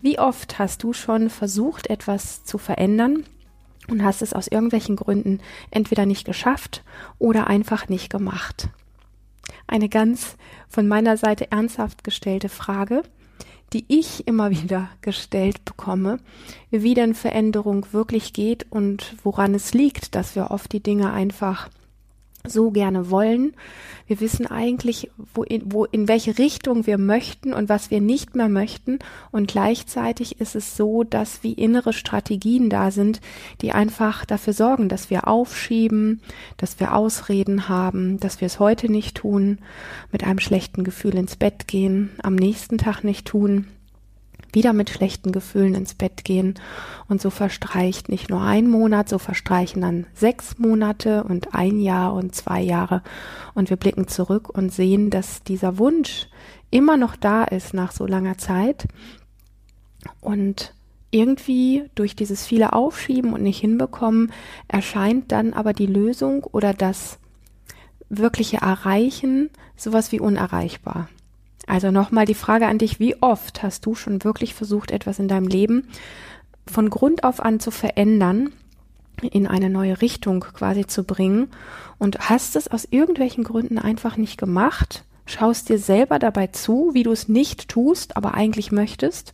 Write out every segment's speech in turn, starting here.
Wie oft hast du schon versucht, etwas zu verändern und hast es aus irgendwelchen Gründen entweder nicht geschafft oder einfach nicht gemacht? Eine ganz von meiner Seite ernsthaft gestellte Frage, die ich immer wieder gestellt bekomme, wie denn Veränderung wirklich geht und woran es liegt, dass wir oft die Dinge einfach so gerne wollen. Wir wissen eigentlich, wo in, wo, in welche Richtung wir möchten und was wir nicht mehr möchten. Und gleichzeitig ist es so, dass wie innere Strategien da sind, die einfach dafür sorgen, dass wir aufschieben, dass wir Ausreden haben, dass wir es heute nicht tun, mit einem schlechten Gefühl ins Bett gehen, am nächsten Tag nicht tun wieder mit schlechten Gefühlen ins Bett gehen. Und so verstreicht nicht nur ein Monat, so verstreichen dann sechs Monate und ein Jahr und zwei Jahre. Und wir blicken zurück und sehen, dass dieser Wunsch immer noch da ist nach so langer Zeit. Und irgendwie durch dieses viele Aufschieben und nicht hinbekommen, erscheint dann aber die Lösung oder das wirkliche Erreichen sowas wie unerreichbar. Also nochmal die Frage an dich, wie oft hast du schon wirklich versucht, etwas in deinem Leben von Grund auf an zu verändern, in eine neue Richtung quasi zu bringen und hast es aus irgendwelchen Gründen einfach nicht gemacht, schaust dir selber dabei zu, wie du es nicht tust, aber eigentlich möchtest.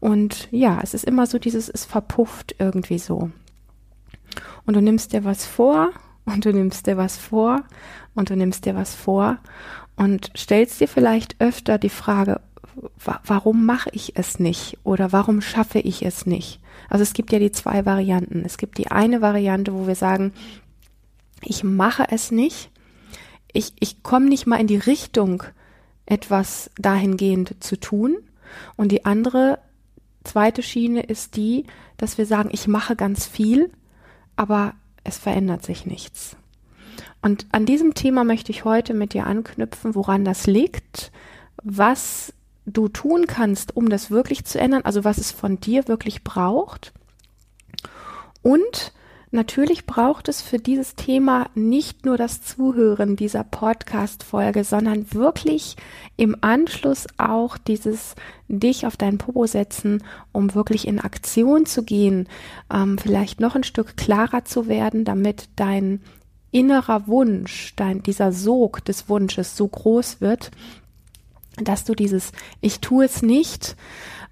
Und ja, es ist immer so dieses, es verpufft irgendwie so. Und du nimmst dir was vor und du nimmst dir was vor und du nimmst dir was vor und stellst dir vielleicht öfter die Frage, warum mache ich es nicht oder warum schaffe ich es nicht? Also es gibt ja die zwei Varianten. Es gibt die eine Variante, wo wir sagen, ich mache es nicht, ich, ich komme nicht mal in die Richtung, etwas dahingehend zu tun. Und die andere zweite Schiene ist die, dass wir sagen, ich mache ganz viel, aber es verändert sich nichts. Und an diesem Thema möchte ich heute mit dir anknüpfen, woran das liegt, was du tun kannst, um das wirklich zu ändern, also was es von dir wirklich braucht. Und natürlich braucht es für dieses Thema nicht nur das Zuhören dieser Podcast-Folge, sondern wirklich im Anschluss auch dieses dich auf deinen Popo setzen, um wirklich in Aktion zu gehen, ähm, vielleicht noch ein Stück klarer zu werden, damit dein innerer Wunsch, dein, dieser Sog des Wunsches so groß wird, dass du dieses Ich tue es nicht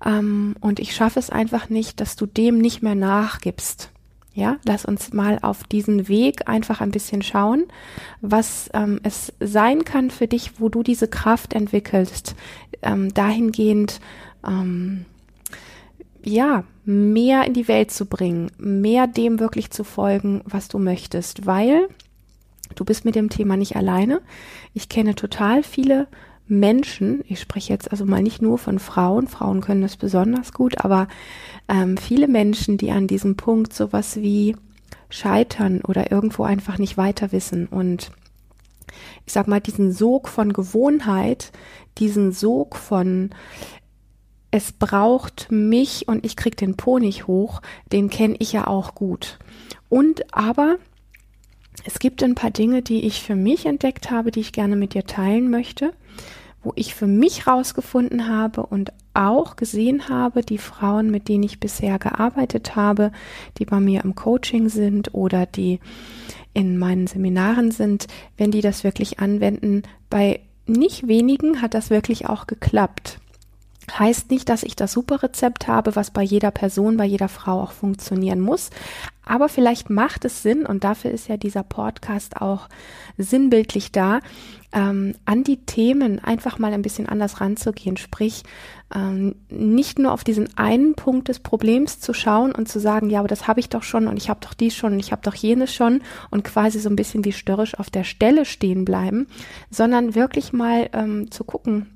ähm, und ich schaffe es einfach nicht, dass du dem nicht mehr nachgibst. Ja, lass uns mal auf diesen Weg einfach ein bisschen schauen, was ähm, es sein kann für dich, wo du diese Kraft entwickelst, ähm, dahingehend, ähm, ja, mehr in die Welt zu bringen, mehr dem wirklich zu folgen, was du möchtest, weil Du bist mit dem Thema nicht alleine. Ich kenne total viele Menschen, ich spreche jetzt also mal nicht nur von Frauen, Frauen können das besonders gut, aber ähm, viele Menschen, die an diesem Punkt sowas wie scheitern oder irgendwo einfach nicht weiter wissen und ich sag mal, diesen Sog von Gewohnheit, diesen Sog von es braucht mich und ich krieg den Po nicht hoch, den kenne ich ja auch gut. Und aber es gibt ein paar Dinge, die ich für mich entdeckt habe, die ich gerne mit dir teilen möchte, wo ich für mich rausgefunden habe und auch gesehen habe, die Frauen, mit denen ich bisher gearbeitet habe, die bei mir im Coaching sind oder die in meinen Seminaren sind, wenn die das wirklich anwenden, bei nicht wenigen hat das wirklich auch geklappt. Heißt nicht, dass ich das super Rezept habe, was bei jeder Person, bei jeder Frau auch funktionieren muss. Aber vielleicht macht es Sinn, und dafür ist ja dieser Podcast auch sinnbildlich da, ähm, an die Themen einfach mal ein bisschen anders ranzugehen. Sprich, ähm, nicht nur auf diesen einen Punkt des Problems zu schauen und zu sagen, ja, aber das habe ich doch schon und ich habe doch dies schon und ich habe doch jenes schon und quasi so ein bisschen wie störrisch auf der Stelle stehen bleiben, sondern wirklich mal ähm, zu gucken,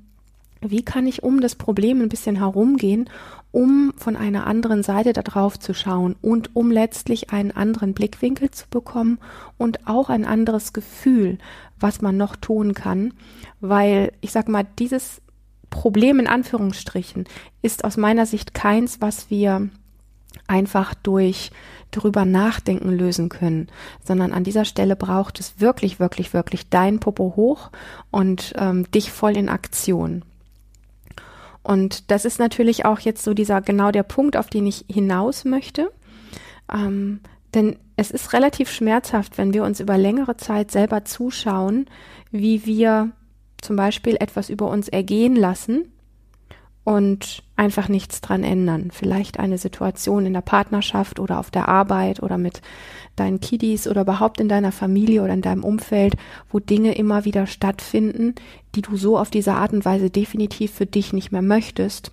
wie kann ich um das Problem ein bisschen herumgehen, um von einer anderen Seite da drauf zu schauen und um letztlich einen anderen Blickwinkel zu bekommen und auch ein anderes Gefühl, was man noch tun kann, weil ich sag mal, dieses Problem in Anführungsstrichen ist aus meiner Sicht keins, was wir einfach durch drüber nachdenken lösen können, sondern an dieser Stelle braucht es wirklich, wirklich, wirklich dein Popo hoch und ähm, dich voll in Aktion. Und das ist natürlich auch jetzt so dieser genau der Punkt, auf den ich hinaus möchte. Ähm, denn es ist relativ schmerzhaft, wenn wir uns über längere Zeit selber zuschauen, wie wir zum Beispiel etwas über uns ergehen lassen und einfach nichts dran ändern. Vielleicht eine Situation in der Partnerschaft oder auf der Arbeit oder mit deinen Kiddies oder überhaupt in deiner Familie oder in deinem Umfeld, wo Dinge immer wieder stattfinden, die du so auf diese Art und Weise definitiv für dich nicht mehr möchtest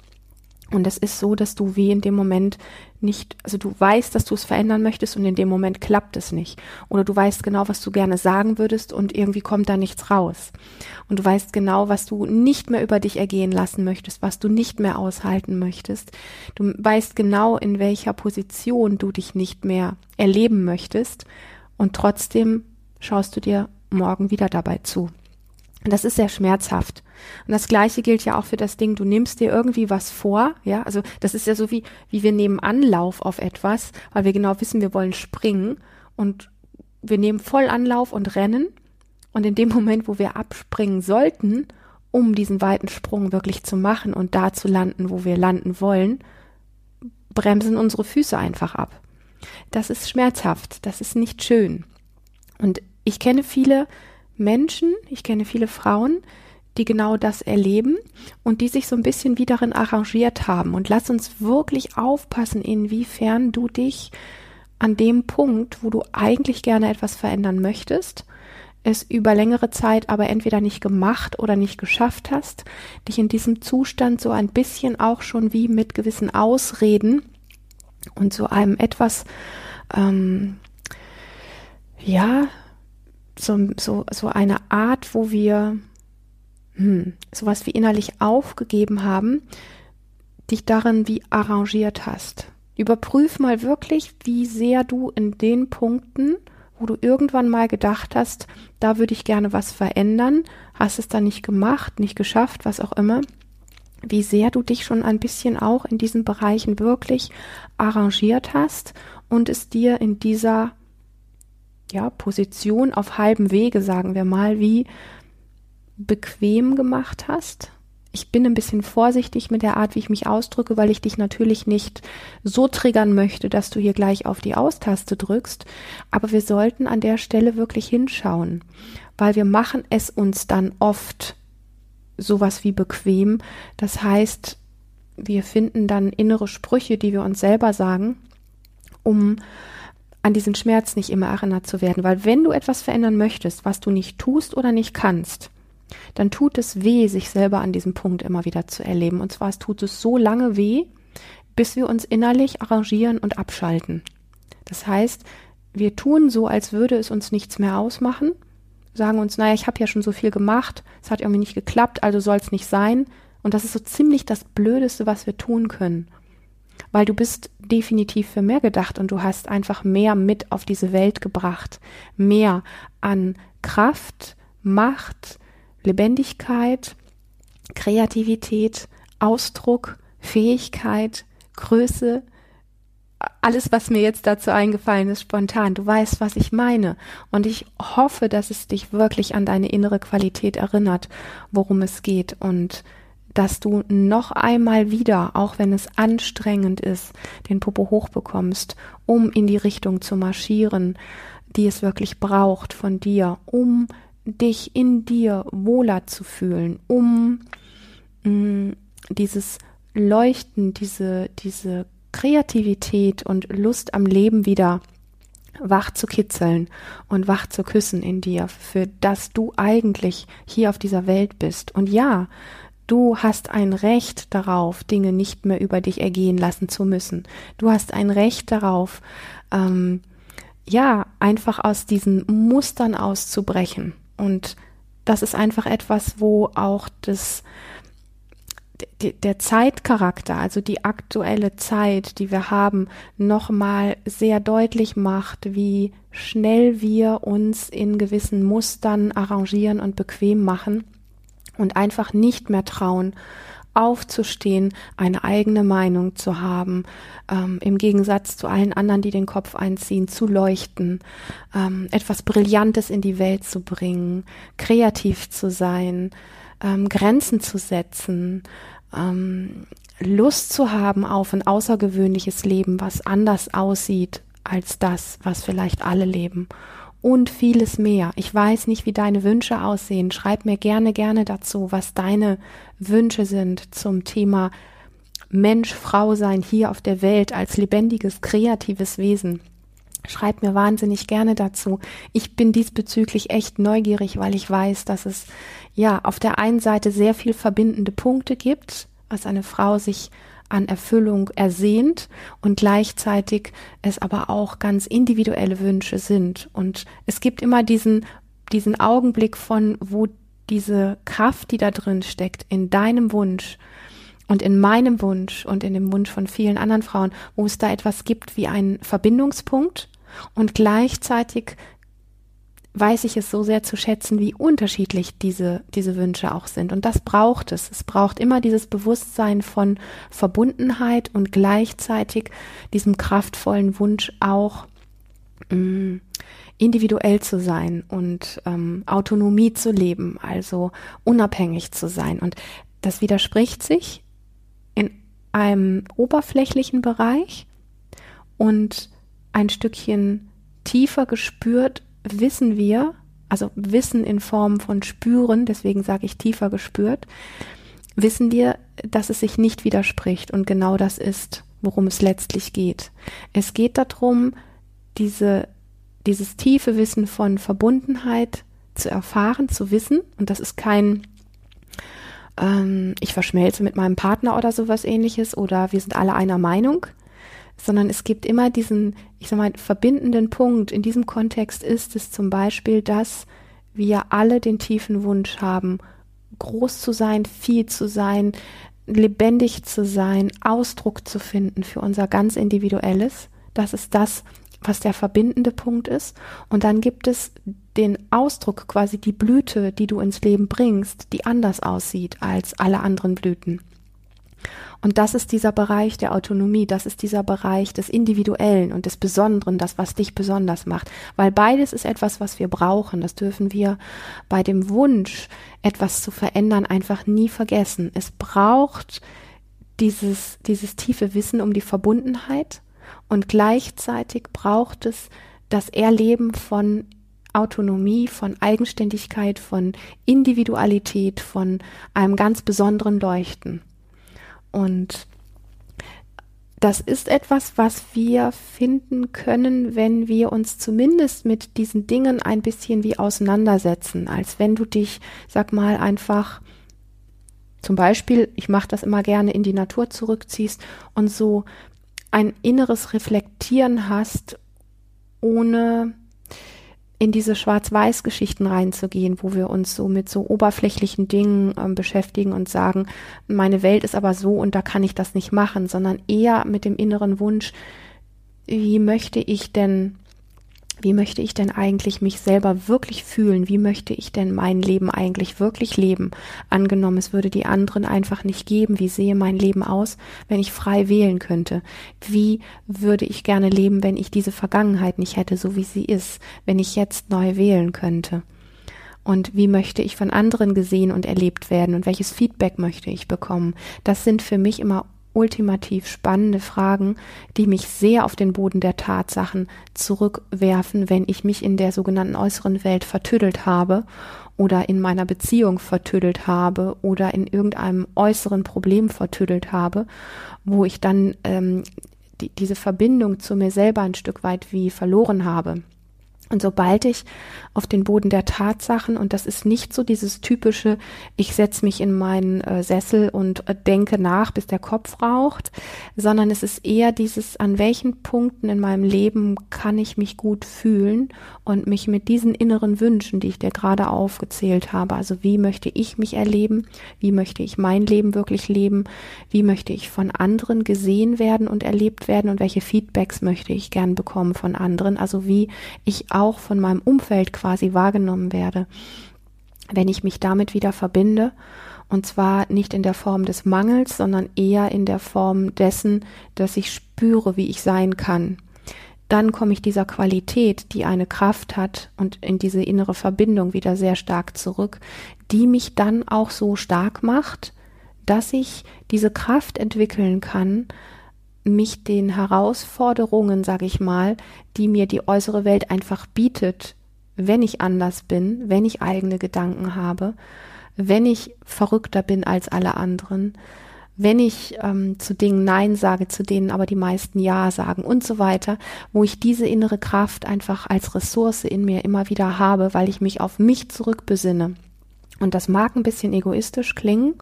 und es ist so, dass du wie in dem Moment nicht, also du weißt, dass du es verändern möchtest und in dem Moment klappt es nicht. Oder du weißt genau, was du gerne sagen würdest und irgendwie kommt da nichts raus. Und du weißt genau, was du nicht mehr über dich ergehen lassen möchtest, was du nicht mehr aushalten möchtest. Du weißt genau, in welcher Position du dich nicht mehr erleben möchtest. Und trotzdem schaust du dir morgen wieder dabei zu. Und das ist sehr schmerzhaft. Und das Gleiche gilt ja auch für das Ding, du nimmst dir irgendwie was vor, ja, also das ist ja so wie, wie wir nehmen Anlauf auf etwas, weil wir genau wissen, wir wollen springen und wir nehmen voll Anlauf und rennen und in dem Moment, wo wir abspringen sollten, um diesen weiten Sprung wirklich zu machen und da zu landen, wo wir landen wollen, bremsen unsere Füße einfach ab. Das ist schmerzhaft, das ist nicht schön. Und ich kenne viele, Menschen, ich kenne viele Frauen, die genau das erleben und die sich so ein bisschen wie darin arrangiert haben. Und lass uns wirklich aufpassen, inwiefern du dich an dem Punkt, wo du eigentlich gerne etwas verändern möchtest, es über längere Zeit aber entweder nicht gemacht oder nicht geschafft hast, dich in diesem Zustand so ein bisschen auch schon wie mit gewissen Ausreden und so einem etwas, ähm, ja, so, so, so eine Art, wo wir hm, sowas wie innerlich aufgegeben haben, dich darin wie arrangiert hast. Überprüf mal wirklich, wie sehr du in den Punkten, wo du irgendwann mal gedacht hast, da würde ich gerne was verändern, hast es dann nicht gemacht, nicht geschafft, was auch immer, wie sehr du dich schon ein bisschen auch in diesen Bereichen wirklich arrangiert hast und es dir in dieser ja, Position auf halbem Wege, sagen wir mal, wie bequem gemacht hast. Ich bin ein bisschen vorsichtig mit der Art, wie ich mich ausdrücke, weil ich dich natürlich nicht so triggern möchte, dass du hier gleich auf die Austaste drückst. Aber wir sollten an der Stelle wirklich hinschauen, weil wir machen es uns dann oft sowas wie bequem. Das heißt, wir finden dann innere Sprüche, die wir uns selber sagen, um an diesen Schmerz nicht immer erinnert zu werden, weil wenn du etwas verändern möchtest, was du nicht tust oder nicht kannst, dann tut es weh, sich selber an diesem Punkt immer wieder zu erleben. Und zwar es tut es so lange weh, bis wir uns innerlich arrangieren und abschalten. Das heißt, wir tun so, als würde es uns nichts mehr ausmachen, sagen uns, naja, ich habe ja schon so viel gemacht, es hat irgendwie nicht geklappt, also soll es nicht sein. Und das ist so ziemlich das Blödeste, was wir tun können weil du bist definitiv für mehr gedacht und du hast einfach mehr mit auf diese Welt gebracht. Mehr an Kraft, Macht, Lebendigkeit, Kreativität, Ausdruck, Fähigkeit, Größe, alles, was mir jetzt dazu eingefallen ist, spontan. Du weißt, was ich meine. Und ich hoffe, dass es dich wirklich an deine innere Qualität erinnert, worum es geht. Und dass du noch einmal wieder, auch wenn es anstrengend ist, den Popo hochbekommst, um in die Richtung zu marschieren, die es wirklich braucht von dir, um dich in dir wohler zu fühlen, um mh, mm, dieses Leuchten, diese, diese Kreativität und Lust am Leben wieder wach zu kitzeln und wach zu küssen in dir, für das du eigentlich hier auf dieser Welt bist. Und ja, Du hast ein Recht darauf, Dinge nicht mehr über dich ergehen lassen zu müssen. Du hast ein Recht darauf, ähm, ja, einfach aus diesen Mustern auszubrechen. Und das ist einfach etwas, wo auch das, der Zeitcharakter, also die aktuelle Zeit, die wir haben, nochmal sehr deutlich macht, wie schnell wir uns in gewissen Mustern arrangieren und bequem machen und einfach nicht mehr trauen, aufzustehen, eine eigene Meinung zu haben, ähm, im Gegensatz zu allen anderen, die den Kopf einziehen, zu leuchten, ähm, etwas Brillantes in die Welt zu bringen, kreativ zu sein, ähm, Grenzen zu setzen, ähm, Lust zu haben auf ein außergewöhnliches Leben, was anders aussieht als das, was vielleicht alle leben und vieles mehr. Ich weiß nicht, wie deine Wünsche aussehen. Schreib mir gerne, gerne dazu, was deine Wünsche sind zum Thema Mensch, Frau sein hier auf der Welt als lebendiges, kreatives Wesen. Schreib mir wahnsinnig gerne dazu. Ich bin diesbezüglich echt neugierig, weil ich weiß, dass es ja auf der einen Seite sehr viel verbindende Punkte gibt, was eine Frau sich an Erfüllung ersehnt und gleichzeitig es aber auch ganz individuelle Wünsche sind. Und es gibt immer diesen, diesen Augenblick von, wo diese Kraft, die da drin steckt, in deinem Wunsch und in meinem Wunsch und in dem Wunsch von vielen anderen Frauen, wo es da etwas gibt wie einen Verbindungspunkt und gleichzeitig weiß ich es so sehr zu schätzen, wie unterschiedlich diese, diese Wünsche auch sind. Und das braucht es. Es braucht immer dieses Bewusstsein von Verbundenheit und gleichzeitig diesem kraftvollen Wunsch auch mm, individuell zu sein und ähm, Autonomie zu leben, also unabhängig zu sein. Und das widerspricht sich in einem oberflächlichen Bereich und ein Stückchen tiefer gespürt wissen wir, also Wissen in Form von Spüren, deswegen sage ich tiefer gespürt, wissen wir, dass es sich nicht widerspricht und genau das ist, worum es letztlich geht. Es geht darum, diese, dieses tiefe Wissen von Verbundenheit zu erfahren, zu wissen und das ist kein ähm, ich verschmelze mit meinem Partner oder sowas ähnliches oder wir sind alle einer Meinung, sondern es gibt immer diesen, ich sag mal, verbindenden Punkt. In diesem Kontext ist es zum Beispiel, dass wir alle den tiefen Wunsch haben, groß zu sein, viel zu sein, lebendig zu sein, Ausdruck zu finden für unser ganz individuelles. Das ist das, was der verbindende Punkt ist. Und dann gibt es den Ausdruck, quasi die Blüte, die du ins Leben bringst, die anders aussieht als alle anderen Blüten. Und das ist dieser Bereich der Autonomie, das ist dieser Bereich des Individuellen und des Besonderen, das, was dich besonders macht. Weil beides ist etwas, was wir brauchen. Das dürfen wir bei dem Wunsch, etwas zu verändern, einfach nie vergessen. Es braucht dieses, dieses tiefe Wissen um die Verbundenheit und gleichzeitig braucht es das Erleben von Autonomie, von Eigenständigkeit, von Individualität, von einem ganz besonderen Leuchten. Und das ist etwas, was wir finden können, wenn wir uns zumindest mit diesen Dingen ein bisschen wie auseinandersetzen, als wenn du dich, sag mal, einfach zum Beispiel, ich mache das immer gerne, in die Natur zurückziehst und so ein inneres Reflektieren hast, ohne in diese Schwarz-Weiß-Geschichten reinzugehen, wo wir uns so mit so oberflächlichen Dingen ähm, beschäftigen und sagen, meine Welt ist aber so und da kann ich das nicht machen, sondern eher mit dem inneren Wunsch, wie möchte ich denn wie möchte ich denn eigentlich mich selber wirklich fühlen? Wie möchte ich denn mein Leben eigentlich wirklich leben? Angenommen, es würde die anderen einfach nicht geben. Wie sehe mein Leben aus, wenn ich frei wählen könnte? Wie würde ich gerne leben, wenn ich diese Vergangenheit nicht hätte, so wie sie ist, wenn ich jetzt neu wählen könnte? Und wie möchte ich von anderen gesehen und erlebt werden? Und welches Feedback möchte ich bekommen? Das sind für mich immer ultimativ spannende Fragen, die mich sehr auf den Boden der Tatsachen zurückwerfen, wenn ich mich in der sogenannten äußeren Welt vertüdelt habe oder in meiner Beziehung vertüdelt habe oder in irgendeinem äußeren Problem vertüdelt habe, wo ich dann ähm, die, diese Verbindung zu mir selber ein Stück weit wie verloren habe. Und sobald ich auf den Boden der Tatsachen, und das ist nicht so dieses typische, ich setze mich in meinen äh, Sessel und äh, denke nach, bis der Kopf raucht, sondern es ist eher dieses, an welchen Punkten in meinem Leben kann ich mich gut fühlen und mich mit diesen inneren Wünschen, die ich dir gerade aufgezählt habe, also wie möchte ich mich erleben, wie möchte ich mein Leben wirklich leben, wie möchte ich von anderen gesehen werden und erlebt werden und welche Feedbacks möchte ich gern bekommen von anderen, also wie ich auch von meinem Umfeld quasi wahrgenommen werde, wenn ich mich damit wieder verbinde. Und zwar nicht in der Form des Mangels, sondern eher in der Form dessen, dass ich spüre, wie ich sein kann. Dann komme ich dieser Qualität, die eine Kraft hat und in diese innere Verbindung wieder sehr stark zurück, die mich dann auch so stark macht, dass ich diese Kraft entwickeln kann, mich den Herausforderungen, sage ich mal, die mir die äußere Welt einfach bietet, wenn ich anders bin, wenn ich eigene Gedanken habe, wenn ich verrückter bin als alle anderen, wenn ich ähm, zu Dingen Nein sage, zu denen aber die meisten Ja sagen und so weiter, wo ich diese innere Kraft einfach als Ressource in mir immer wieder habe, weil ich mich auf mich zurückbesinne. Und das mag ein bisschen egoistisch klingen.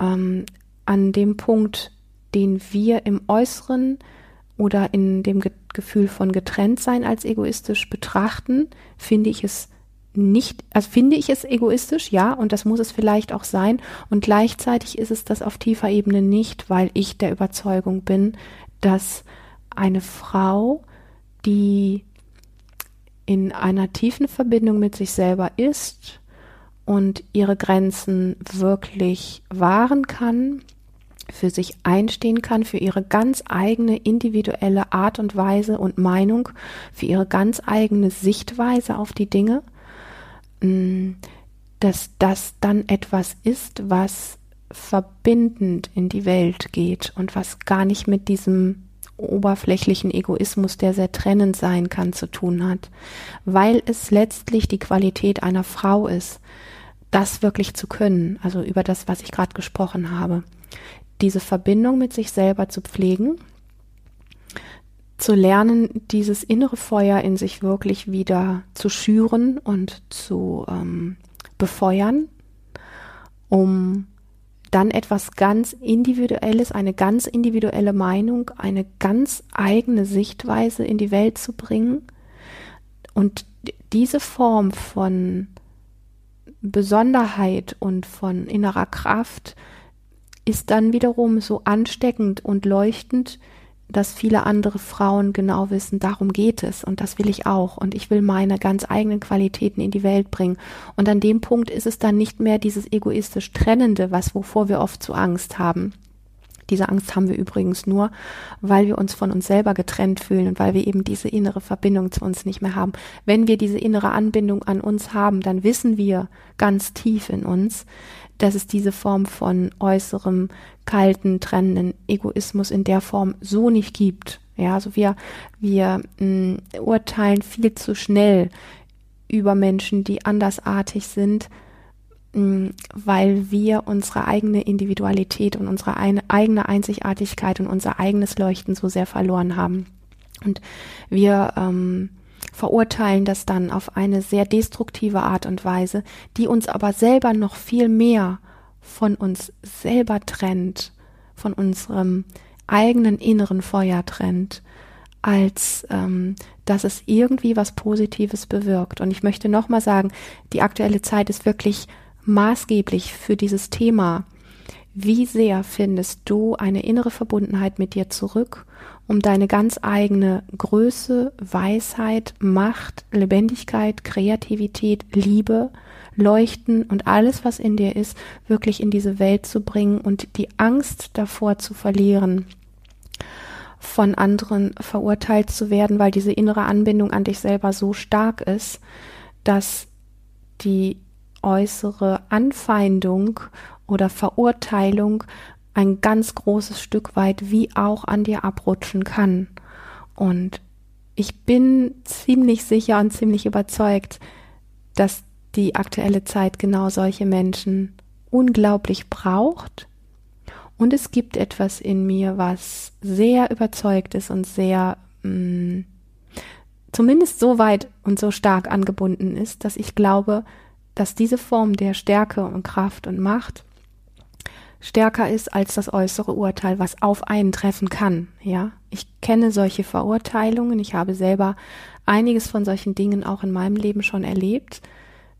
Ähm, an dem Punkt den wir im Äußeren oder in dem Ge Gefühl von Getrenntsein als egoistisch betrachten, finde ich es nicht, also finde ich es egoistisch, ja, und das muss es vielleicht auch sein. Und gleichzeitig ist es das auf tiefer Ebene nicht, weil ich der Überzeugung bin, dass eine Frau, die in einer tiefen Verbindung mit sich selber ist und ihre Grenzen wirklich wahren kann, für sich einstehen kann, für ihre ganz eigene individuelle Art und Weise und Meinung, für ihre ganz eigene Sichtweise auf die Dinge, mm, dass das dann etwas ist, was verbindend in die Welt geht und was gar nicht mit diesem oberflächlichen Egoismus, der sehr trennend sein kann, zu tun hat, weil es letztlich die Qualität einer Frau ist, das wirklich zu können, also über das, was ich gerade gesprochen habe diese Verbindung mit sich selber zu pflegen, zu lernen, dieses innere Feuer in sich wirklich wieder zu schüren und zu ähm, befeuern, um dann etwas ganz Individuelles, eine ganz individuelle Meinung, eine ganz eigene Sichtweise in die Welt zu bringen. Und diese Form von Besonderheit und von innerer Kraft ist dann wiederum so ansteckend und leuchtend, dass viele andere Frauen genau wissen, darum geht es und das will ich auch und ich will meine ganz eigenen Qualitäten in die Welt bringen. Und an dem Punkt ist es dann nicht mehr dieses egoistisch Trennende, was wovor wir oft zu Angst haben. Diese Angst haben wir übrigens nur, weil wir uns von uns selber getrennt fühlen und weil wir eben diese innere Verbindung zu uns nicht mehr haben. Wenn wir diese innere Anbindung an uns haben, dann wissen wir ganz tief in uns, dass es diese Form von äußerem, kalten, trennenden Egoismus in der Form so nicht gibt. Ja, also wir, wir mh, mm, urteilen viel zu schnell über Menschen, die andersartig sind, weil wir unsere eigene Individualität und unsere eigene Einzigartigkeit und unser eigenes Leuchten so sehr verloren haben. Und wir ähm, verurteilen das dann auf eine sehr destruktive Art und Weise, die uns aber selber noch viel mehr von uns selber trennt, von unserem eigenen inneren Feuer trennt, als ähm, dass es irgendwie was Positives bewirkt. Und ich möchte nochmal sagen, die aktuelle Zeit ist wirklich maßgeblich für dieses Thema. Wie sehr findest du eine innere Verbundenheit mit dir zurück um deine ganz eigene Größe, Weisheit, Macht, Lebendigkeit, Kreativität, Liebe, Leuchten und alles, was in dir ist, wirklich in diese Welt zu bringen und die Angst davor zu verlieren, von anderen verurteilt zu werden, weil diese innere Anbindung an dich selber so stark ist, dass die äußere Anfeindung oder Verurteilung ein ganz großes Stück weit wie auch an dir abrutschen kann. Und ich bin ziemlich sicher und ziemlich überzeugt, dass die aktuelle Zeit genau solche Menschen unglaublich braucht. Und es gibt etwas in mir, was sehr überzeugt ist und sehr mh, mm, zumindest so weit und so stark angebunden ist, dass ich glaube, dass diese Form der Stärke und Kraft und Macht stärker ist als das äußere Urteil, was auf einen treffen kann. Ja, ich kenne solche Verurteilungen. Ich habe selber einiges von solchen Dingen auch in meinem Leben schon erlebt.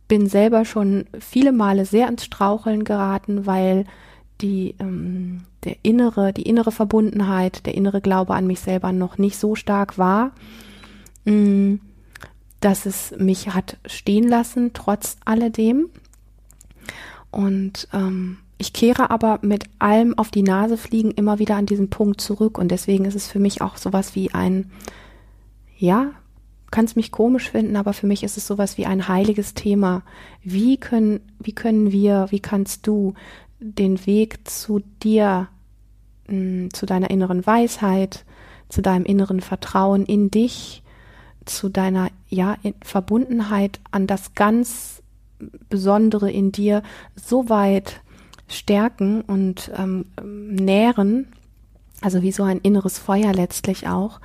Bin selber schon viele Male sehr ins Straucheln geraten, weil die ähm, der innere, die innere Verbundenheit, der innere Glaube an mich selber noch nicht so stark war, mh, mm, dass es mich hat stehen lassen, trotz alledem. Und ähm, ich kehre aber mit allem auf die Nase fliegen immer wieder an diesen Punkt zurück. Und deswegen ist es für mich auch sowas wie ein, ja, kann es mich komisch finden, aber für mich ist es sowas wie ein heiliges Thema. Wie können, wie können wir, wie kannst du den Weg zu dir, mm, zu deiner inneren Weisheit, zu deinem inneren Vertrauen in dich, zu deiner ja Verbundenheit an das ganz Besondere in dir so weit stärken und ähm, nähren, also wie so ein inneres Feuer letztlich auch,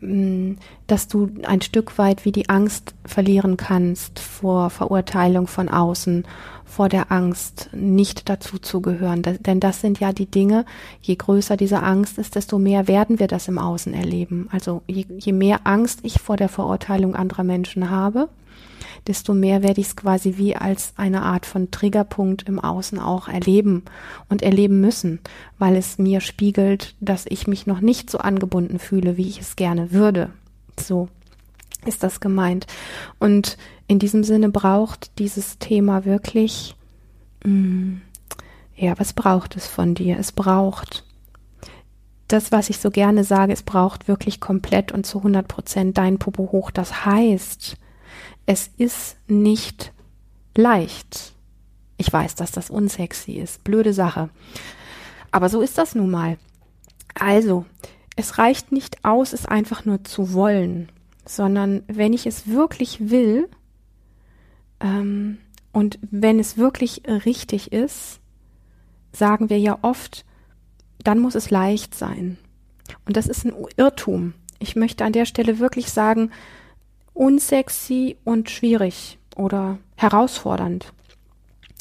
mm, dass du ein Stück weit wie die Angst verlieren kannst vor Verurteilung von außen, vor der Angst, nicht dazu zu gehören. denn das sind ja die Dinge, je größer diese Angst ist, desto mehr werden wir das im Außen erleben. Also je, je mehr Angst ich vor der Verurteilung anderer Menschen habe, desto mehr werde ich es quasi wie als eine Art von Triggerpunkt im Außen auch erleben und erleben müssen, weil es mir spiegelt, dass ich mich noch nicht so angebunden fühle, wie ich es gerne würde. So ist das gemeint. Und in diesem Sinne braucht dieses Thema wirklich, mh, mm, ja, was braucht es von dir? Es braucht das, was ich so gerne sage, es braucht wirklich komplett und zu 100 Prozent dein Popo hoch. Das heißt, es ist nicht leicht. Ich weiß, dass das unsexy ist. Blöde Sache. Aber so ist das nun mal. Also, es reicht nicht aus, es einfach nur zu wollen, sondern wenn ich es wirklich will ähm, und wenn es wirklich richtig ist, sagen wir ja oft, dann muss es leicht sein. Und das ist ein Irrtum. Ich möchte an der Stelle wirklich sagen, unsexy und schwierig oder herausfordernd.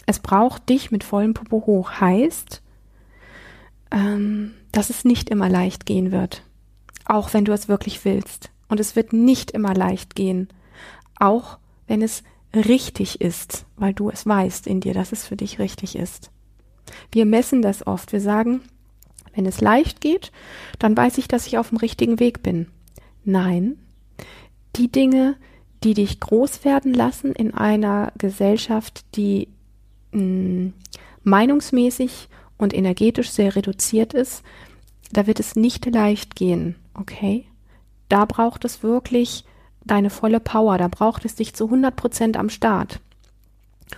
Es braucht dich mit vollem Popo hoch. Heißt, ähm, dass es nicht immer leicht gehen wird. Auch wenn du es wirklich willst. Und es wird nicht immer leicht gehen. Auch wenn es richtig ist, weil du es weißt in dir, dass es für dich richtig ist. Wir messen das oft. Wir sagen, wenn es leicht geht, dann weiß ich, dass ich auf dem richtigen Weg bin. Nein, die Dinge, die dich groß werden lassen in einer Gesellschaft, die mh, hm, meinungsmäßig und energetisch sehr reduziert ist, da wird es nicht leicht gehen, okay? Da braucht es wirklich deine volle Power, da braucht es dich zu 100 Prozent am Start.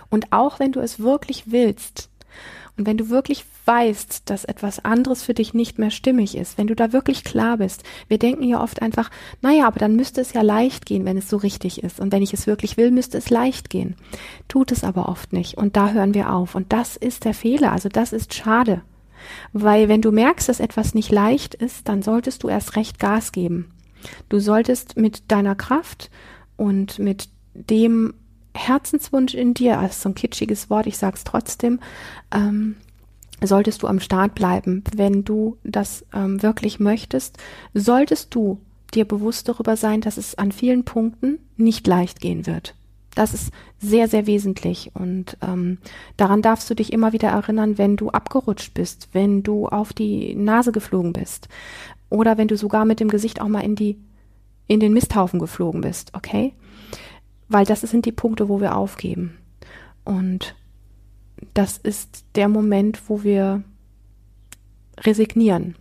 Und auch wenn du es wirklich willst und wenn du wirklich weißt, dass etwas anderes für dich nicht mehr stimmig ist, wenn du da wirklich klar bist, wir denken ja oft einfach, naja, aber dann müsste es ja leicht gehen, wenn es so richtig ist. Und wenn ich es wirklich will, müsste es leicht gehen. Tut es aber oft nicht. Und da hören wir auf. Und das ist der Fehler. Also das ist schade. Weil wenn du merkst, dass etwas nicht leicht ist, dann solltest du erst recht Gas geben. Du solltest mit deiner Kraft und mit dem Herzenswunsch in dir, also so ein kitschiges Wort, ich sag's trotzdem, ähm, solltest du am Start bleiben. Wenn du das ähm, wirklich möchtest, solltest du dir bewusst darüber sein, dass es an vielen Punkten nicht leicht gehen wird. Das ist sehr, sehr wesentlich und ähm, daran darfst du dich immer wieder erinnern, wenn du abgerutscht bist, wenn du auf die Nase geflogen bist oder wenn du sogar mit dem Gesicht auch mal in die in den Misthaufen geflogen bist, okay? Weil das sind die Punkte, wo wir aufgeben. Und das ist der Moment, wo wir resignieren.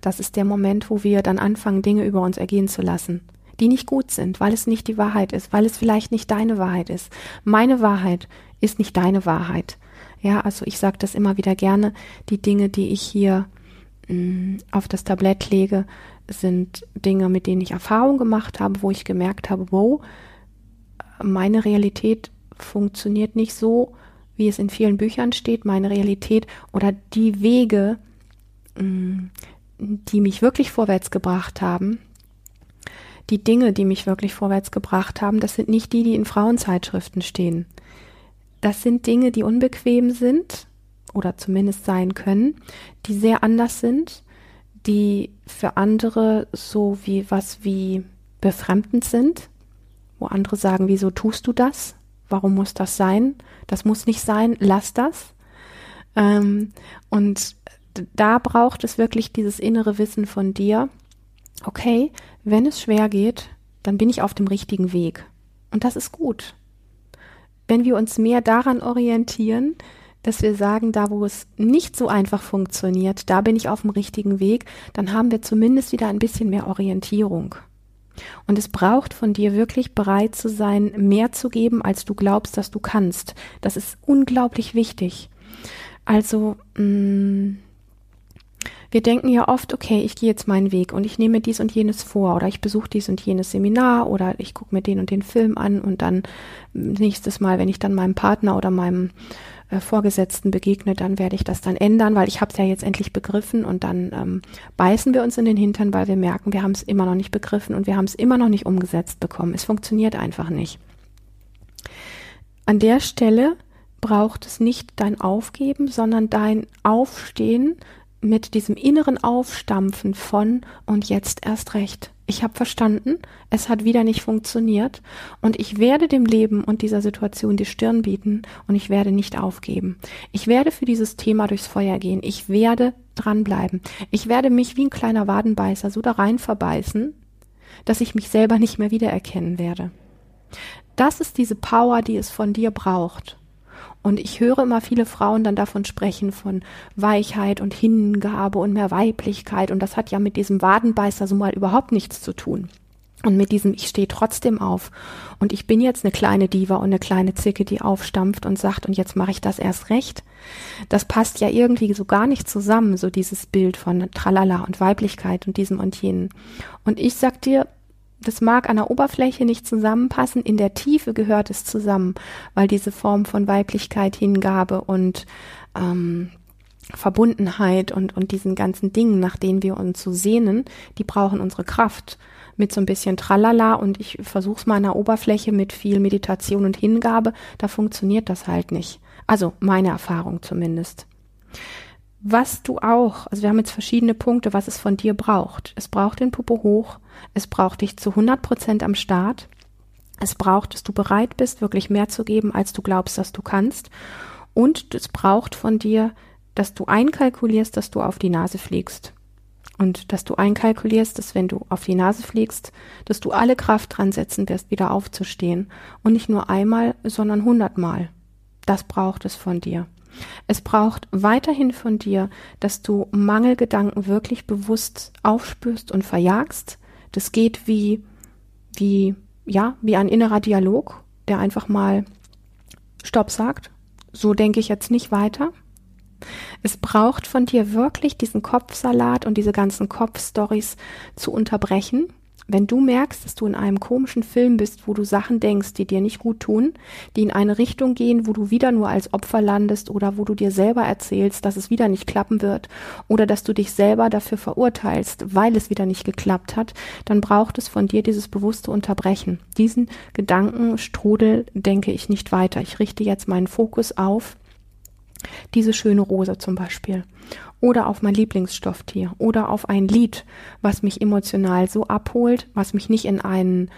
Das ist der Moment, wo wir dann anfangen, Dinge über uns ergehen zu lassen, die nicht gut sind, weil es nicht die Wahrheit ist, weil es vielleicht nicht deine Wahrheit ist. Meine Wahrheit ist nicht deine Wahrheit. Ja, also ich sage das immer wieder gerne, die Dinge, die ich hier auf das Tablett lege, sind Dinge, mit denen ich Erfahrung gemacht habe, wo ich gemerkt habe, wow, meine Realität funktioniert nicht so, wie es in vielen Büchern steht, meine Realität oder die Wege, die mich wirklich vorwärts gebracht haben, die Dinge, die mich wirklich vorwärts gebracht haben, das sind nicht die, die in Frauenzeitschriften stehen. Das sind Dinge, die unbequem sind oder zumindest sein können, die sehr anders sind, die für andere so wie was wie befremdend sind, wo andere sagen, wieso tust du das? Warum muss das sein? Das muss nicht sein, lass das. Ähm, und da braucht es wirklich dieses innere Wissen von dir, okay, wenn es schwer geht, dann bin ich auf dem richtigen Weg. Und das ist gut. Wenn wir uns mehr daran orientieren, dass wir sagen, da wo es nicht so einfach funktioniert, da bin ich auf dem richtigen Weg, dann haben wir zumindest wieder ein bisschen mehr Orientierung. Und es braucht von dir wirklich bereit zu sein, mehr zu geben, als du glaubst, dass du kannst. Das ist unglaublich wichtig. Also, mm, wir denken ja oft, okay, ich gehe jetzt meinen Weg und ich nehme dies und jenes vor oder ich besuche dies und jenes Seminar oder ich gucke mir den und den Film an und dann nächstes Mal, wenn ich dann meinem Partner oder meinem äh, Vorgesetzten begegne, dann werde ich das dann ändern, weil ich habe es ja jetzt endlich begriffen und dann ähm, beißen wir uns in den Hintern, weil wir merken, wir haben es immer noch nicht begriffen und wir haben es immer noch nicht umgesetzt bekommen. Es funktioniert einfach nicht. An der Stelle braucht es nicht dein Aufgeben, sondern dein Aufstehen mit diesem inneren Aufstampfen von und jetzt erst recht. Ich habe verstanden, es hat wieder nicht funktioniert und ich werde dem Leben und dieser Situation die Stirn bieten und ich werde nicht aufgeben. Ich werde für dieses Thema durchs Feuer gehen. Ich werde dranbleiben. Ich werde mich wie ein kleiner Wadenbeißer so da rein verbeißen, dass ich mich selber nicht mehr wiedererkennen werde. Das ist diese Power, die es von dir braucht. Und ich höre immer viele Frauen dann davon sprechen, von Weichheit und Hingabe und mehr Weiblichkeit. Und das hat ja mit diesem Wadenbeißer so mal überhaupt nichts zu tun. Und mit diesem, ich stehe trotzdem auf. Und ich bin jetzt eine kleine Diva und eine kleine Zicke, die aufstampft und sagt, und jetzt mache ich das erst recht. Das passt ja irgendwie so gar nicht zusammen, so dieses Bild von Tralala und Weiblichkeit und diesem und jenen. Und ich sag dir, das mag an der Oberfläche nicht zusammenpassen, in der Tiefe gehört es zusammen, weil diese Form von Weiblichkeit, Hingabe und ähm, Verbundenheit und, und diesen ganzen Dingen, nach denen wir uns so sehnen, die brauchen unsere Kraft. Mit so ein bisschen Tralala und ich versuche es mal an der Oberfläche mit viel Meditation und Hingabe, da funktioniert das halt nicht. Also meine Erfahrung zumindest was du auch, also wir haben jetzt verschiedene Punkte, was es von dir braucht. Es braucht den Popo hoch, es braucht dich zu 100 Prozent am Start, es braucht, dass du bereit bist, wirklich mehr zu geben, als du glaubst, dass du kannst. Und es braucht von dir, dass du einkalkulierst, dass du auf die Nase fliegst. Und dass du einkalkulierst, dass wenn du auf die Nase fliegst, dass du alle Kraft dran setzen wirst, wieder aufzustehen. Und nicht nur einmal, sondern hundertmal. Das braucht es von dir. Es braucht weiterhin von dir, dass du Mangelgedanken wirklich bewusst aufspürst und verjagst. Das geht wie, wie, ja, wie ein innerer Dialog, der einfach mal Stopp sagt. So denke ich jetzt nicht weiter. Es braucht von dir wirklich diesen Kopfsalat und diese ganzen Kopfstories zu unterbrechen wenn du merkst, dass du in einem komischen Film bist, wo du Sachen denkst, die dir nicht gut tun, die in eine Richtung gehen, wo du wieder nur als Opfer landest oder wo du dir selber erzählst, dass es wieder nicht klappen wird oder dass du dich selber dafür verurteilst, weil es wieder nicht geklappt hat, dann braucht es von dir dieses bewusste Unterbrechen. Diesen Gedankenstrudel denke ich nicht weiter. Ich richte jetzt meinen Fokus auf diese schöne Rose zum Beispiel oder auf mein Lieblingsstofftier oder auf ein Lied, was mich emotional so abholt, was mich nicht in einen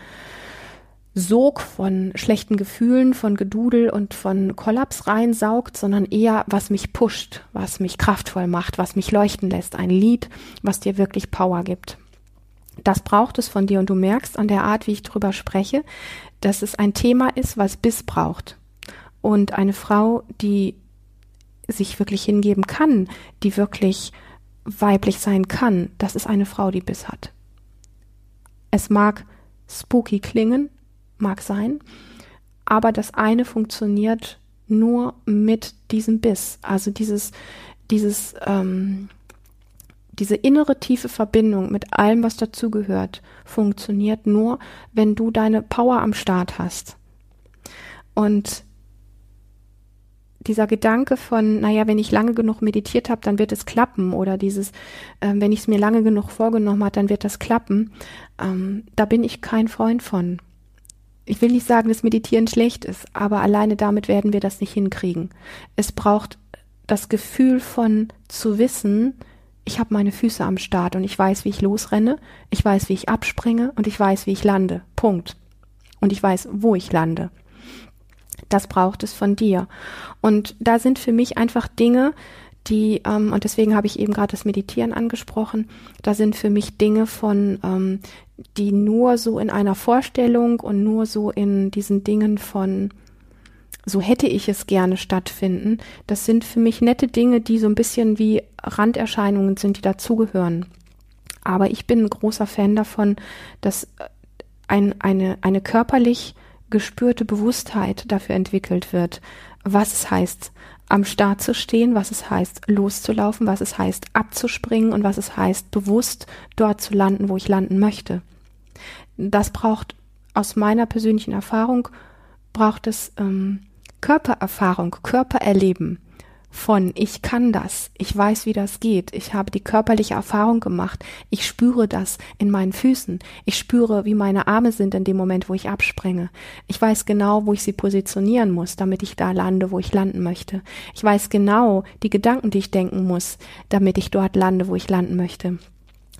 Sog von schlechten Gefühlen, von Gedudel und von Kollaps reinsaugt, sondern eher was mich pusht, was mich kraftvoll macht, was mich leuchten lässt. Ein Lied, was dir wirklich Power gibt. Das braucht es von dir und du merkst an der Art, wie ich drüber spreche, dass es ein Thema ist, was Biss braucht. Und eine Frau, die sich wirklich hingeben kann, die wirklich weiblich sein kann, das ist eine Frau, die Biss hat. Es mag spooky klingen, mag sein, aber das eine funktioniert nur mit diesem Biss. Also dieses, dieses, ähm, diese innere tiefe Verbindung mit allem, was dazugehört, funktioniert nur, wenn du deine Power am Start hast. Und dieser Gedanke von, naja, wenn ich lange genug meditiert habe, dann wird es klappen oder dieses, äh, wenn ich es mir lange genug vorgenommen habe, dann wird das klappen, ähm, da bin ich kein Freund von. Ich will nicht sagen, dass Meditieren schlecht ist, aber alleine damit werden wir das nicht hinkriegen. Es braucht das Gefühl von zu wissen, ich habe meine Füße am Start und ich weiß, wie ich losrenne, ich weiß, wie ich abspringe und ich weiß, wie ich lande. Punkt. Und ich weiß, wo ich lande. Das braucht es von dir. Und da sind für mich einfach Dinge, die, ähm, und deswegen habe ich eben gerade das Meditieren angesprochen, da sind für mich Dinge von, ähm, die nur so in einer Vorstellung und nur so in diesen Dingen von, so hätte ich es gerne stattfinden. Das sind für mich nette Dinge, die so ein bisschen wie Randerscheinungen sind, die dazugehören. Aber ich bin ein großer Fan davon, dass ein, eine, eine körperlich gespürte Bewusstheit dafür entwickelt wird, was es heißt, am Start zu stehen, was es heißt, loszulaufen, was es heißt, abzuspringen und was es heißt, bewusst dort zu landen, wo ich landen möchte. Das braucht aus meiner persönlichen Erfahrung, braucht es ähm, Körpererfahrung, Körpererleben von ich kann das, ich weiß, wie das geht, ich habe die körperliche Erfahrung gemacht, ich spüre das in meinen Füßen, ich spüre, wie meine Arme sind in dem Moment, wo ich abspringe. Ich weiß genau, wo ich sie positionieren muss, damit ich da lande, wo ich landen möchte. Ich weiß genau die Gedanken, die ich denken muss, damit ich dort lande, wo ich landen möchte.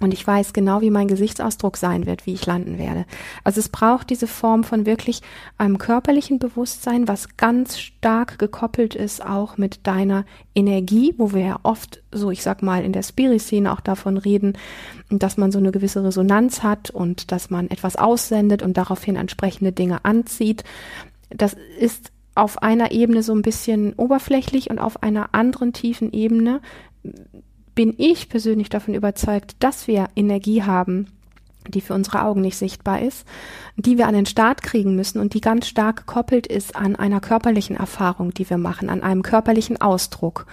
Und ich weiß genau, wie mein Gesichtsausdruck sein wird, wie ich landen werde. Also es braucht diese Form von wirklich einem körperlichen Bewusstsein, was ganz stark gekoppelt ist auch mit deiner Energie, wo wir ja oft so, ich sag mal, in der Spirit-Szene auch davon reden, dass man so eine gewisse Resonanz hat und dass man etwas aussendet und daraufhin entsprechende Dinge anzieht. Das ist auf einer Ebene so ein bisschen oberflächlich und auf einer anderen tiefen Ebene bin ich persönlich davon überzeugt, dass wir Energie haben, die für unsere Augen nicht sichtbar ist, die wir an den Start kriegen müssen und die ganz stark gekoppelt ist an einer körperlichen Erfahrung, die wir machen, an einem körperlichen Ausdruck,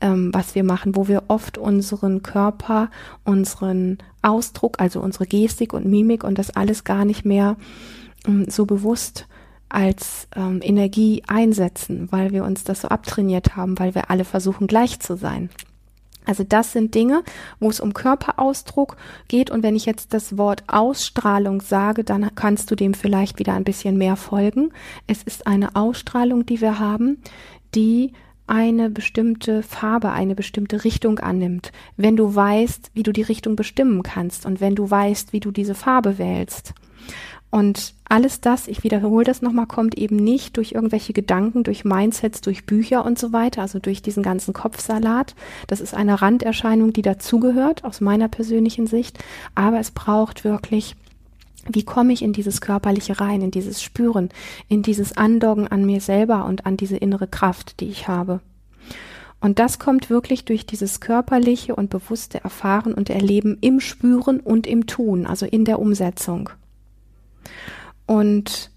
ähm, was wir machen, wo wir oft unseren Körper, unseren Ausdruck, also unsere Gestik und Mimik und das alles gar nicht mehr ähm, so bewusst als ähm, Energie einsetzen, weil wir uns das so abtrainiert haben, weil wir alle versuchen gleich zu sein. Also das sind Dinge, wo es um Körperausdruck geht. Und wenn ich jetzt das Wort Ausstrahlung sage, dann kannst du dem vielleicht wieder ein bisschen mehr folgen. Es ist eine Ausstrahlung, die wir haben, die eine bestimmte Farbe, eine bestimmte Richtung annimmt. Wenn du weißt, wie du die Richtung bestimmen kannst und wenn du weißt, wie du diese Farbe wählst. Und alles das, ich wiederhole das nochmal, kommt eben nicht durch irgendwelche Gedanken, durch Mindsets, durch Bücher und so weiter, also durch diesen ganzen Kopfsalat. Das ist eine Randerscheinung, die dazugehört, aus meiner persönlichen Sicht. Aber es braucht wirklich wie komme ich in dieses Körperliche rein, in dieses Spüren, in dieses Andoggen an mir selber und an diese innere Kraft, die ich habe? Und das kommt wirklich durch dieses körperliche und bewusste Erfahren und Erleben im Spüren und im Tun, also in der Umsetzung. Und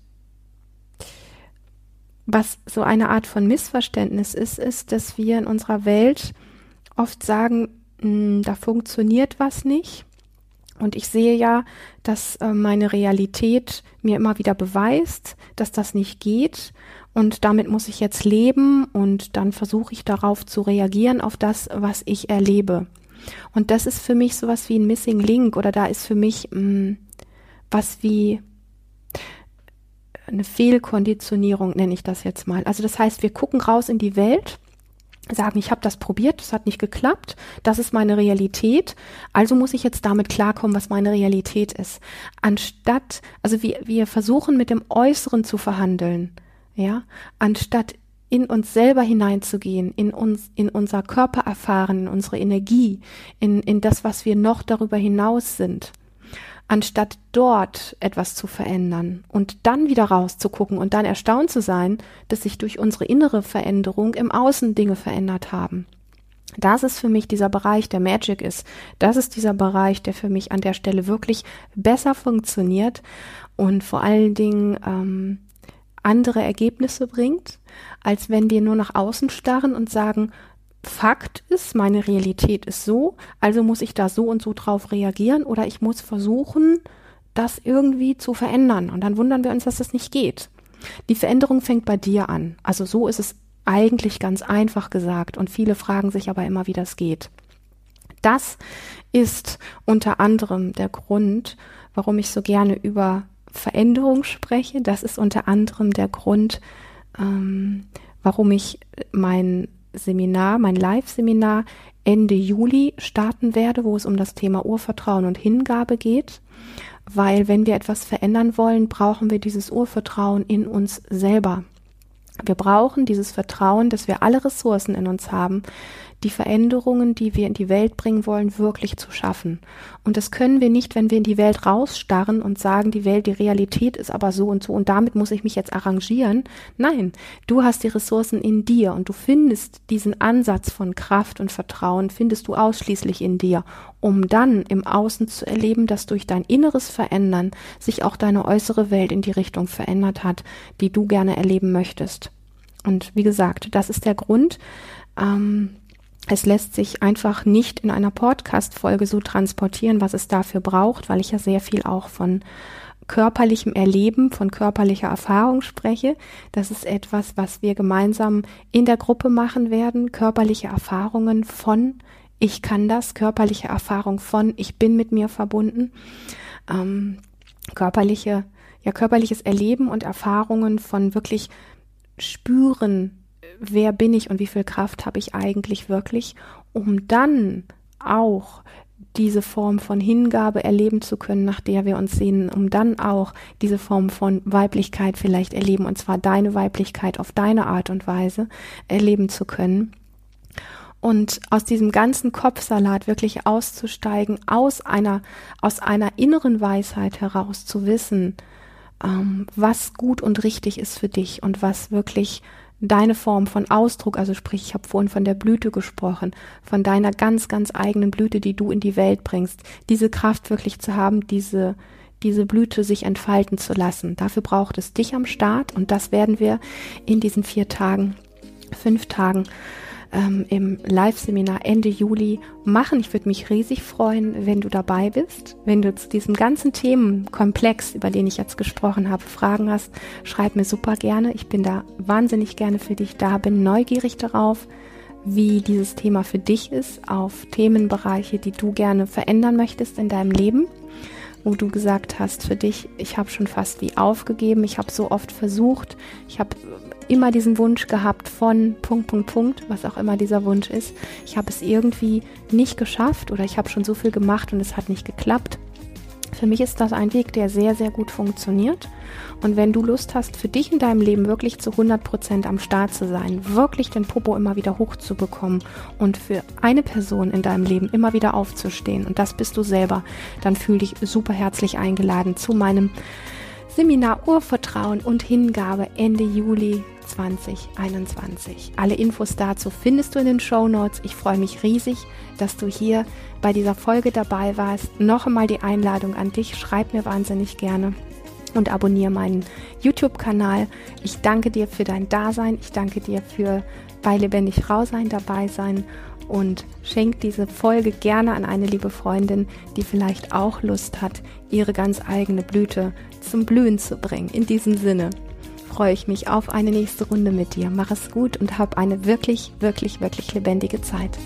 was so eine Art von Missverständnis ist, ist, dass wir in unserer Welt oft sagen, hm, da funktioniert was nicht. Und ich sehe ja, dass äh, meine Realität mir immer wieder beweist, dass das nicht geht. Und damit muss ich jetzt leben und dann versuche ich darauf zu reagieren, auf das, was ich erlebe. Und das ist für mich sowas wie ein Missing Link oder da ist für mich mh, hm, was wie eine Fehlkonditionierung, nenne ich das jetzt mal. Also das heißt, wir gucken raus in die Welt, sagen, ich habe das probiert, das hat nicht geklappt, das ist meine Realität, also muss ich jetzt damit klarkommen, was meine Realität ist. Anstatt, also wir, wir versuchen mit dem Äußeren zu verhandeln, ja, anstatt in uns selber hineinzugehen, in uns, in unser Körper erfahren, in unsere Energie, in, in das, was wir noch darüber hinaus sind anstatt dort etwas zu verändern und dann wieder rauszugucken und dann erstaunt zu sein, dass sich durch unsere innere Veränderung im Außen Dinge verändert haben. Das ist für mich dieser Bereich, der Magic ist. Das ist dieser Bereich, der für mich an der Stelle wirklich besser funktioniert und vor allen Dingen ähm, andere Ergebnisse bringt, als wenn wir nur nach außen starren und sagen, Fakt ist, meine Realität ist so, also muss ich da so und so drauf reagieren oder ich muss versuchen, das irgendwie zu verändern. Und dann wundern wir uns, dass das nicht geht. Die Veränderung fängt bei dir an. Also so ist es eigentlich ganz einfach gesagt und viele fragen sich aber immer, wie das geht. Das ist unter anderem der Grund, warum ich so gerne über Veränderung spreche. Das ist unter anderem der Grund, ähm, warum ich mein Seminar, mein Live-Seminar Ende Juli starten werde, wo es um das Thema Urvertrauen und Hingabe geht. Weil wenn wir etwas verändern wollen, brauchen wir dieses Urvertrauen in uns selber. Wir brauchen dieses Vertrauen, dass wir alle Ressourcen in uns haben, die Veränderungen, die wir in die Welt bringen wollen, wirklich zu schaffen. Und das können wir nicht, wenn wir in die Welt rausstarren und sagen, die Welt, die Realität ist aber so und so und damit muss ich mich jetzt arrangieren. Nein, du hast die Ressourcen in dir und du findest diesen Ansatz von Kraft und Vertrauen, findest du ausschließlich in dir, um dann im Außen zu erleben, dass durch dein inneres Verändern sich auch deine äußere Welt in die Richtung verändert hat, die du gerne erleben möchtest. Und wie gesagt, das ist der Grund, ähm, es lässt sich einfach nicht in einer Podcast-Folge so transportieren, was es dafür braucht, weil ich ja sehr viel auch von körperlichem Erleben, von körperlicher Erfahrung spreche. Das ist etwas, was wir gemeinsam in der Gruppe machen werden. Körperliche Erfahrungen von ich kann das, körperliche Erfahrung von ich bin mit mir verbunden. Ähm, körperliche, ja, körperliches Erleben und Erfahrungen von wirklich spüren, wer bin ich und wie viel Kraft habe ich eigentlich wirklich, um dann auch diese Form von Hingabe erleben zu können, nach der wir uns sehnen, um dann auch diese Form von Weiblichkeit vielleicht erleben, und zwar deine Weiblichkeit auf deine Art und Weise erleben zu können. Und aus diesem ganzen Kopfsalat wirklich auszusteigen, aus einer, aus einer inneren Weisheit heraus zu wissen, ähm, was gut und richtig ist für dich und was wirklich deine Form von Ausdruck, also sprich, ich habe vorhin von der Blüte gesprochen, von deiner ganz, ganz eigenen Blüte, die du in die Welt bringst, diese Kraft wirklich zu haben, diese, diese Blüte sich entfalten zu lassen. Dafür braucht es dich am Start und das werden wir in diesen vier Tagen, fünf Tagen ähm, im Live-Seminar Ende Juli machen. Ich würde mich riesig freuen, wenn du dabei bist. Wenn du zu diesem ganzen Themenkomplex, über den ich jetzt gesprochen habe, Fragen hast, schreib mir super gerne. Ich bin da wahnsinnig gerne für dich da, bin neugierig darauf, wie dieses Thema für dich ist, auf Themenbereiche, die du gerne verändern möchtest in deinem Leben wo du gesagt hast für dich, ich habe schon fast wie aufgegeben, ich habe so oft versucht, ich habe immer diesen Wunsch gehabt von Punkt, Punkt, Punkt, was auch immer dieser Wunsch ist. Ich habe es irgendwie nicht geschafft oder ich habe schon so viel gemacht und es hat nicht geklappt. Für mich ist das ein Weg, der sehr, sehr gut funktioniert. Und wenn du Lust hast, für dich in deinem Leben wirklich zu 100 Prozent am Start zu sein, wirklich den Popo immer wieder hochzubekommen und für eine Person in deinem Leben immer wieder aufzustehen, und das bist du selber, dann fühl dich super herzlich eingeladen zu meinem Seminar Urvertrauen und Hingabe Ende Juli 2021. Alle Infos dazu findest du in den Show Notes. Ich freue mich riesig, dass du hier bei dieser Folge dabei warst. Noch einmal die Einladung an dich. Schreib mir wahnsinnig gerne und abonniere meinen YouTube-Kanal. Ich danke dir für dein Dasein. Ich danke dir für bei Lebendig Frau sein, dabei sein und schenk diese Folge gerne an eine liebe Freundin, die vielleicht auch Lust hat, ihre ganz eigene Blüte zum Blühen zu bringen. In diesem Sinne, freue ich mich auf eine nächste Runde mit dir. Mach es gut und hab eine wirklich, wirklich, wirklich lebendige Zeit.